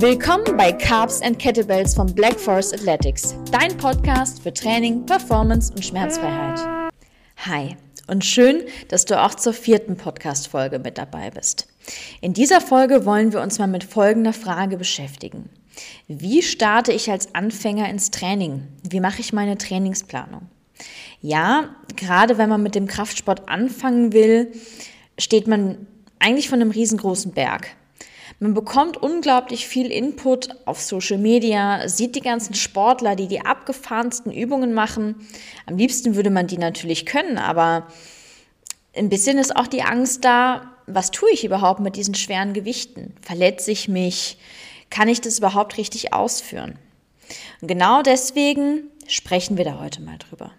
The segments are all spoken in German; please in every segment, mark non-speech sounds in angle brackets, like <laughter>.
Willkommen bei Carbs and Kettlebells von Black Forest Athletics, dein Podcast für Training, Performance und Schmerzfreiheit. Hi und schön, dass du auch zur vierten Podcast-Folge mit dabei bist. In dieser Folge wollen wir uns mal mit folgender Frage beschäftigen. Wie starte ich als Anfänger ins Training? Wie mache ich meine Trainingsplanung? Ja, gerade wenn man mit dem Kraftsport anfangen will, steht man eigentlich von einem riesengroßen Berg. Man bekommt unglaublich viel Input auf Social Media, sieht die ganzen Sportler, die die abgefahrensten Übungen machen. Am liebsten würde man die natürlich können, aber ein bisschen ist auch die Angst da, was tue ich überhaupt mit diesen schweren Gewichten? Verletze ich mich? Kann ich das überhaupt richtig ausführen? Und genau deswegen sprechen wir da heute mal drüber.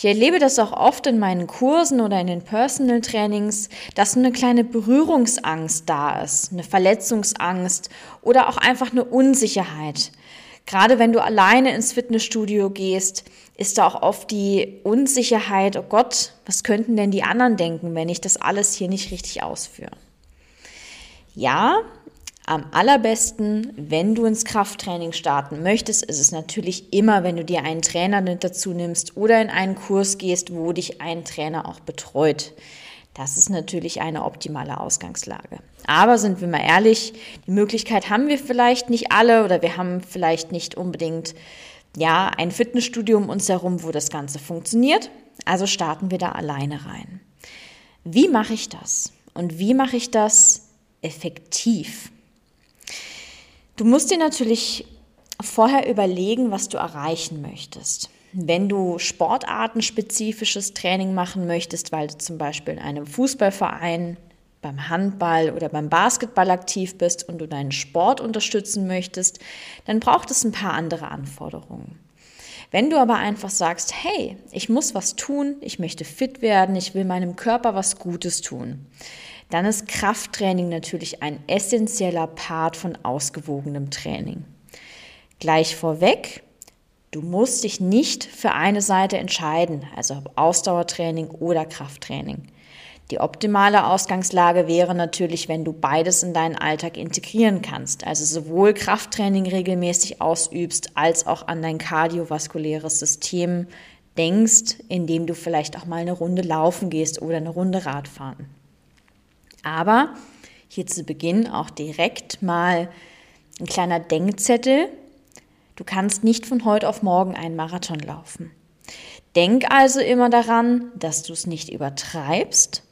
Ich erlebe das auch oft in meinen Kursen oder in den Personal Trainings, dass eine kleine Berührungsangst da ist, eine Verletzungsangst oder auch einfach eine Unsicherheit. Gerade wenn du alleine ins Fitnessstudio gehst, ist da auch oft die Unsicherheit, oh Gott, was könnten denn die anderen denken, wenn ich das alles hier nicht richtig ausführe? Ja, am allerbesten, wenn du ins Krafttraining starten möchtest, ist es natürlich immer, wenn du dir einen Trainer dazu nimmst oder in einen Kurs gehst, wo dich ein Trainer auch betreut. Das ist natürlich eine optimale Ausgangslage. Aber sind wir mal ehrlich, die Möglichkeit haben wir vielleicht nicht alle oder wir haben vielleicht nicht unbedingt ja, ein Fitnessstudio um uns herum, wo das Ganze funktioniert. Also starten wir da alleine rein. Wie mache ich das? Und wie mache ich das effektiv? Du musst dir natürlich vorher überlegen, was du erreichen möchtest. Wenn du sportartenspezifisches Training machen möchtest, weil du zum Beispiel in einem Fußballverein, beim Handball oder beim Basketball aktiv bist und du deinen Sport unterstützen möchtest, dann braucht es ein paar andere Anforderungen. Wenn du aber einfach sagst, hey, ich muss was tun, ich möchte fit werden, ich will meinem Körper was Gutes tun, dann ist Krafttraining natürlich ein essentieller Part von ausgewogenem Training. Gleich vorweg, du musst dich nicht für eine Seite entscheiden, also ob Ausdauertraining oder Krafttraining. Die optimale Ausgangslage wäre natürlich, wenn du beides in deinen Alltag integrieren kannst, also sowohl Krafttraining regelmäßig ausübst, als auch an dein kardiovaskuläres System denkst, indem du vielleicht auch mal eine Runde laufen gehst oder eine Runde Radfahren. Aber hier zu Beginn auch direkt mal ein kleiner Denkzettel. Du kannst nicht von heute auf morgen einen Marathon laufen. Denk also immer daran, dass du es nicht übertreibst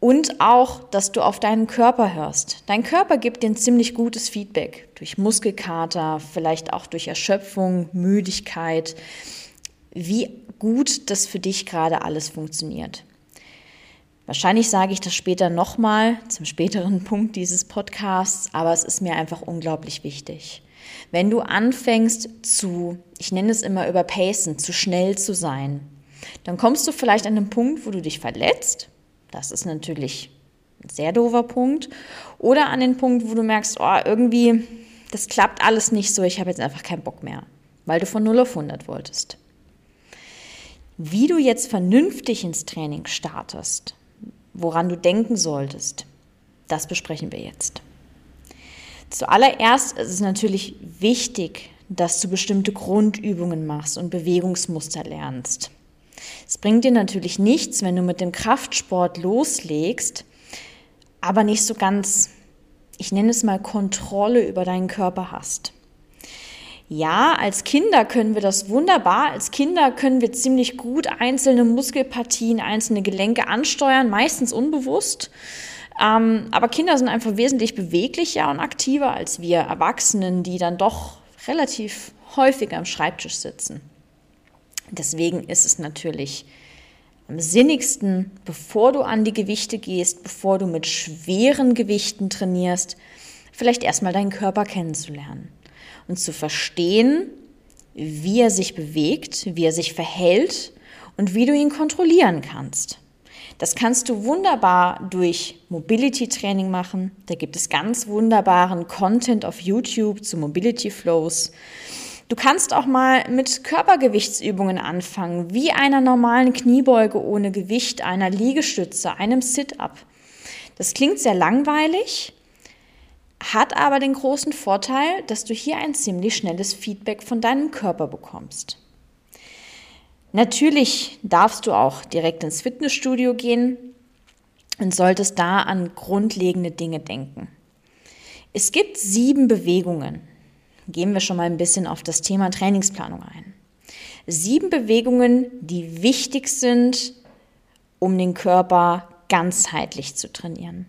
und auch, dass du auf deinen Körper hörst. Dein Körper gibt dir ein ziemlich gutes Feedback durch Muskelkater, vielleicht auch durch Erschöpfung, Müdigkeit, wie gut das für dich gerade alles funktioniert. Wahrscheinlich sage ich das später nochmal zum späteren <laughs> Punkt dieses Podcasts, aber es ist mir einfach unglaublich wichtig. Wenn du anfängst zu, ich nenne es immer überpacen, zu schnell zu sein, dann kommst du vielleicht an einen Punkt, wo du dich verletzt. Das ist natürlich ein sehr doofer Punkt. Oder an den Punkt, wo du merkst, oh, irgendwie, das klappt alles nicht so, ich habe jetzt einfach keinen Bock mehr, weil du von 0 auf 100 wolltest. Wie du jetzt vernünftig ins Training startest, woran du denken solltest, das besprechen wir jetzt. Zuallererst ist es natürlich wichtig, dass du bestimmte Grundübungen machst und Bewegungsmuster lernst. Es bringt dir natürlich nichts, wenn du mit dem Kraftsport loslegst, aber nicht so ganz, ich nenne es mal, Kontrolle über deinen Körper hast. Ja, als Kinder können wir das wunderbar. Als Kinder können wir ziemlich gut einzelne Muskelpartien, einzelne Gelenke ansteuern, meistens unbewusst. Ähm, aber Kinder sind einfach wesentlich beweglicher und aktiver als wir Erwachsenen, die dann doch relativ häufig am Schreibtisch sitzen. Deswegen ist es natürlich am sinnigsten, bevor du an die Gewichte gehst, bevor du mit schweren Gewichten trainierst, vielleicht erstmal deinen Körper kennenzulernen und zu verstehen, wie er sich bewegt, wie er sich verhält und wie du ihn kontrollieren kannst. Das kannst du wunderbar durch Mobility Training machen. Da gibt es ganz wunderbaren Content auf YouTube zu Mobility Flows. Du kannst auch mal mit Körpergewichtsübungen anfangen, wie einer normalen Kniebeuge ohne Gewicht, einer Liegestütze, einem Sit-up. Das klingt sehr langweilig, hat aber den großen Vorteil, dass du hier ein ziemlich schnelles Feedback von deinem Körper bekommst. Natürlich darfst du auch direkt ins Fitnessstudio gehen und solltest da an grundlegende Dinge denken. Es gibt sieben Bewegungen. Gehen wir schon mal ein bisschen auf das Thema Trainingsplanung ein. Sieben Bewegungen, die wichtig sind, um den Körper ganzheitlich zu trainieren.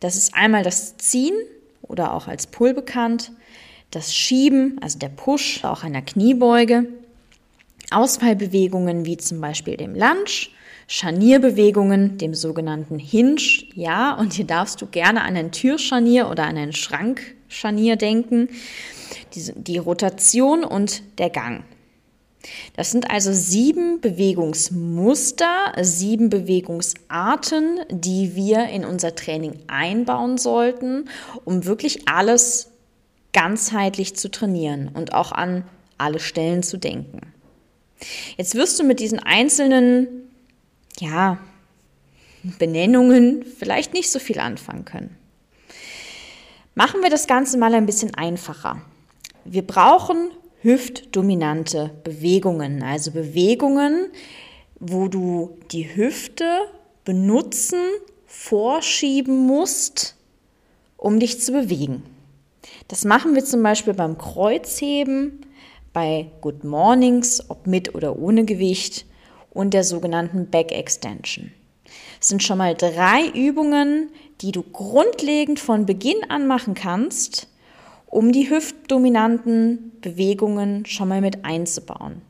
Das ist einmal das Ziehen oder auch als Pull bekannt, das Schieben, also der Push, auch einer Kniebeuge, Ausfallbewegungen wie zum Beispiel dem Lunge, Scharnierbewegungen, dem sogenannten Hinge, ja, und hier darfst du gerne an ein Türscharnier oder an ein Schrankscharnier denken, die, die Rotation und der Gang. Das sind also sieben Bewegungsmuster, sieben Bewegungsarten, die wir in unser Training einbauen sollten, um wirklich alles ganzheitlich zu trainieren und auch an alle Stellen zu denken. Jetzt wirst du mit diesen einzelnen, ja, Benennungen vielleicht nicht so viel anfangen können. Machen wir das Ganze mal ein bisschen einfacher. Wir brauchen hüftdominante Bewegungen, also Bewegungen, wo du die Hüfte benutzen, vorschieben musst, um dich zu bewegen. Das machen wir zum Beispiel beim Kreuzheben, bei Good Mornings, ob mit oder ohne Gewicht und der sogenannten Back Extension. Es sind schon mal drei Übungen, die du grundlegend von Beginn an machen kannst, um die hüftdominanten Bewegungen schon mal mit einzubauen.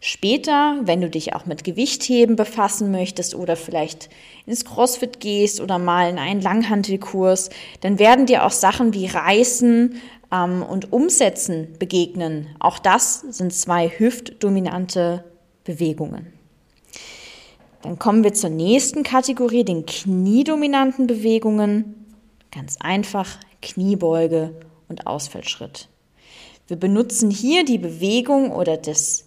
Später, wenn du dich auch mit Gewichtheben befassen möchtest oder vielleicht ins CrossFit gehst oder mal in einen Langhantelkurs, dann werden dir auch Sachen wie Reißen ähm, und Umsetzen begegnen. Auch das sind zwei hüftdominante Bewegungen. Dann kommen wir zur nächsten Kategorie, den kniedominanten Bewegungen. Ganz einfach Kniebeuge und Ausfallschritt. Wir benutzen hier die Bewegung oder das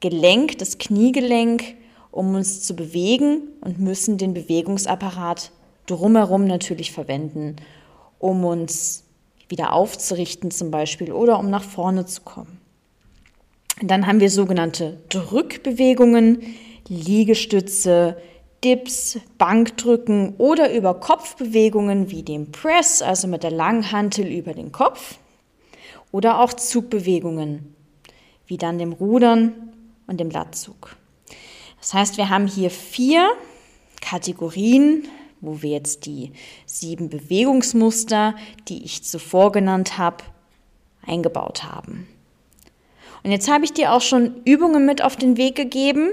Gelenk, das Kniegelenk, um uns zu bewegen und müssen den Bewegungsapparat drumherum natürlich verwenden, um uns wieder aufzurichten zum Beispiel oder um nach vorne zu kommen. dann haben wir sogenannte Drückbewegungen, Liegestütze, Dips, Bankdrücken oder über Kopfbewegungen wie dem Press, also mit der Langhantel über den Kopf. Oder auch Zugbewegungen, wie dann dem Rudern und dem Lattzug. Das heißt, wir haben hier vier Kategorien, wo wir jetzt die sieben Bewegungsmuster, die ich zuvor genannt habe, eingebaut haben. Und jetzt habe ich dir auch schon Übungen mit auf den Weg gegeben,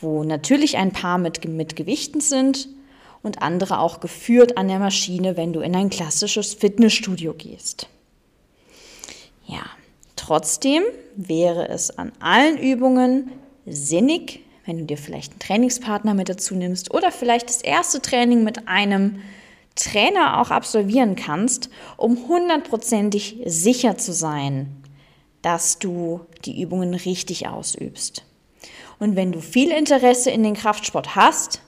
wo natürlich ein paar mit, mit Gewichten sind und andere auch geführt an der Maschine, wenn du in ein klassisches Fitnessstudio gehst. Ja, trotzdem wäre es an allen Übungen sinnig, wenn du dir vielleicht einen Trainingspartner mit dazu nimmst oder vielleicht das erste Training mit einem Trainer auch absolvieren kannst, um hundertprozentig sicher zu sein, dass du die Übungen richtig ausübst. Und wenn du viel Interesse in den Kraftsport hast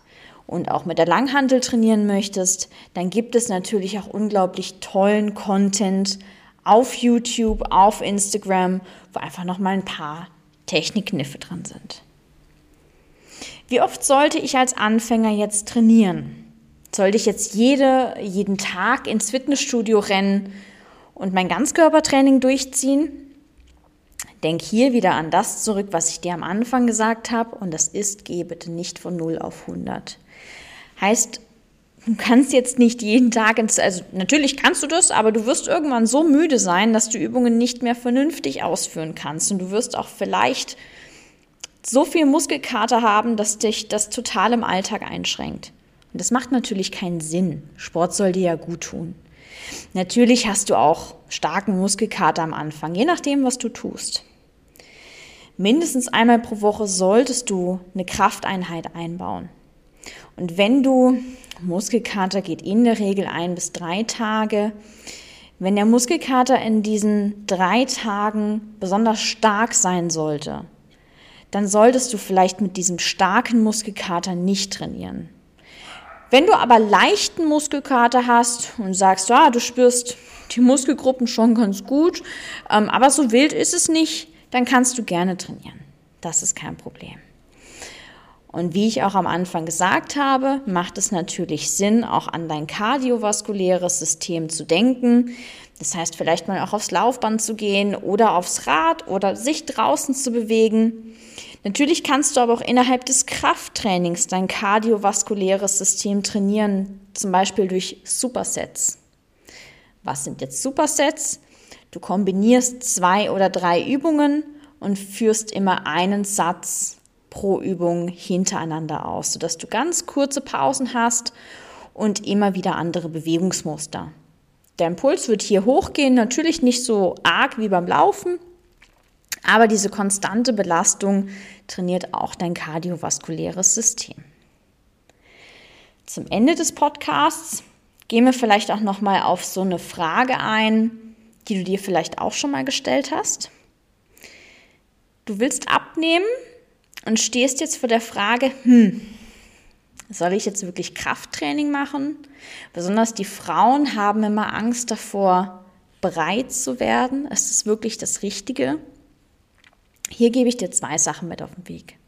und auch mit der Langhantel trainieren möchtest, dann gibt es natürlich auch unglaublich tollen Content auf YouTube, auf Instagram, wo einfach noch mal ein paar Technikkniffe dran sind. Wie oft sollte ich als Anfänger jetzt trainieren? Sollte ich jetzt jede, jeden Tag ins Fitnessstudio rennen und mein Ganzkörpertraining durchziehen? Denk hier wieder an das zurück, was ich dir am Anfang gesagt habe, und das ist, geh bitte nicht von 0 auf 100. Heißt, du kannst jetzt nicht jeden Tag ins, also natürlich kannst du das, aber du wirst irgendwann so müde sein, dass du Übungen nicht mehr vernünftig ausführen kannst. Und du wirst auch vielleicht so viel Muskelkater haben, dass dich das total im Alltag einschränkt. Und das macht natürlich keinen Sinn. Sport soll dir ja gut tun. Natürlich hast du auch starken Muskelkater am Anfang, je nachdem, was du tust. Mindestens einmal pro Woche solltest du eine Krafteinheit einbauen. Und wenn du, Muskelkater geht in der Regel ein bis drei Tage, wenn der Muskelkater in diesen drei Tagen besonders stark sein sollte, dann solltest du vielleicht mit diesem starken Muskelkater nicht trainieren. Wenn du aber leichten Muskelkater hast und sagst, ja, du spürst die Muskelgruppen schon ganz gut, ähm, aber so wild ist es nicht, dann kannst du gerne trainieren. Das ist kein Problem. Und wie ich auch am Anfang gesagt habe, macht es natürlich Sinn, auch an dein kardiovaskuläres System zu denken. Das heißt, vielleicht mal auch aufs Laufband zu gehen oder aufs Rad oder sich draußen zu bewegen. Natürlich kannst du aber auch innerhalb des Krafttrainings dein kardiovaskuläres System trainieren, zum Beispiel durch Supersets. Was sind jetzt Supersets? Du kombinierst zwei oder drei Übungen und führst immer einen Satz pro Übung hintereinander aus, sodass du ganz kurze Pausen hast und immer wieder andere Bewegungsmuster. Der Impuls wird hier hochgehen, natürlich nicht so arg wie beim Laufen, aber diese konstante Belastung trainiert auch dein kardiovaskuläres System. Zum Ende des Podcasts gehen wir vielleicht auch noch mal auf so eine Frage ein, die du dir vielleicht auch schon mal gestellt hast. Du willst abnehmen und stehst jetzt vor der Frage, hm, soll ich jetzt wirklich Krafttraining machen? Besonders die Frauen haben immer Angst davor, breit zu werden. Ist es wirklich das Richtige? Hier gebe ich dir zwei Sachen mit auf den Weg.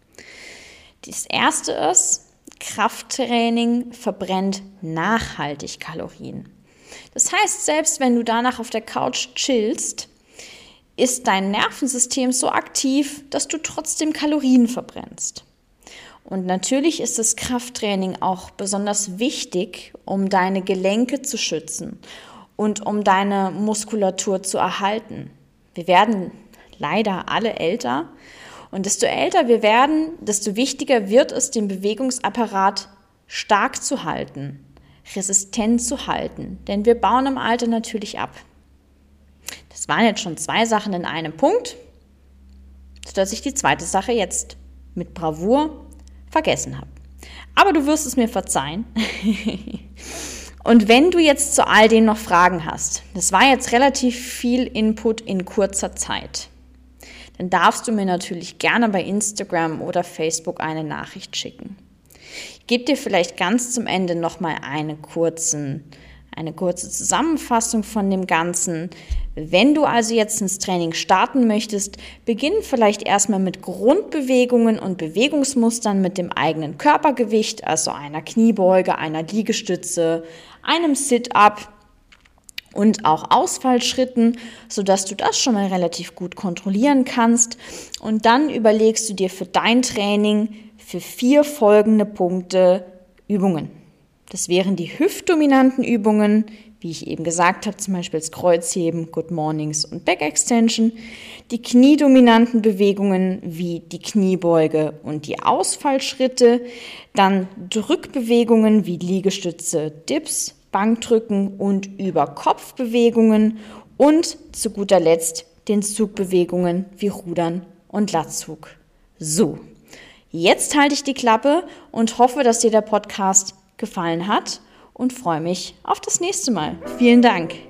Das erste ist, Krafttraining verbrennt nachhaltig Kalorien. Das heißt, selbst wenn du danach auf der Couch chillst, ist dein Nervensystem so aktiv, dass du trotzdem Kalorien verbrennst. Und natürlich ist das Krafttraining auch besonders wichtig, um deine Gelenke zu schützen und um deine Muskulatur zu erhalten. Wir werden leider alle älter. Und desto älter wir werden, desto wichtiger wird es, den Bewegungsapparat stark zu halten, resistent zu halten. Denn wir bauen im Alter natürlich ab. Das waren jetzt schon zwei Sachen in einem Punkt, sodass ich die zweite Sache jetzt mit Bravour vergessen habe. Aber du wirst es mir verzeihen. <laughs> Und wenn du jetzt zu all dem noch Fragen hast, das war jetzt relativ viel Input in kurzer Zeit dann darfst du mir natürlich gerne bei Instagram oder Facebook eine Nachricht schicken. Ich gebe dir vielleicht ganz zum Ende nochmal eine, eine kurze Zusammenfassung von dem Ganzen. Wenn du also jetzt ins Training starten möchtest, beginn vielleicht erstmal mit Grundbewegungen und Bewegungsmustern mit dem eigenen Körpergewicht, also einer Kniebeuge, einer Liegestütze, einem Sit-up und auch Ausfallschritten, sodass du das schon mal relativ gut kontrollieren kannst. Und dann überlegst du dir für dein Training für vier folgende Punkte Übungen. Das wären die hüftdominanten Übungen, wie ich eben gesagt habe, zum Beispiel das Kreuzheben, Good Mornings und Back Extension. Die kniedominanten Bewegungen wie die Kniebeuge und die Ausfallschritte. Dann Drückbewegungen wie Liegestütze, Dips, Bankdrücken und Über-Kopf-Bewegungen und zu guter Letzt den Zugbewegungen wie Rudern und Latzug. So, jetzt halte ich die Klappe und hoffe, dass dir der Podcast gefallen hat und freue mich auf das nächste Mal. Vielen Dank.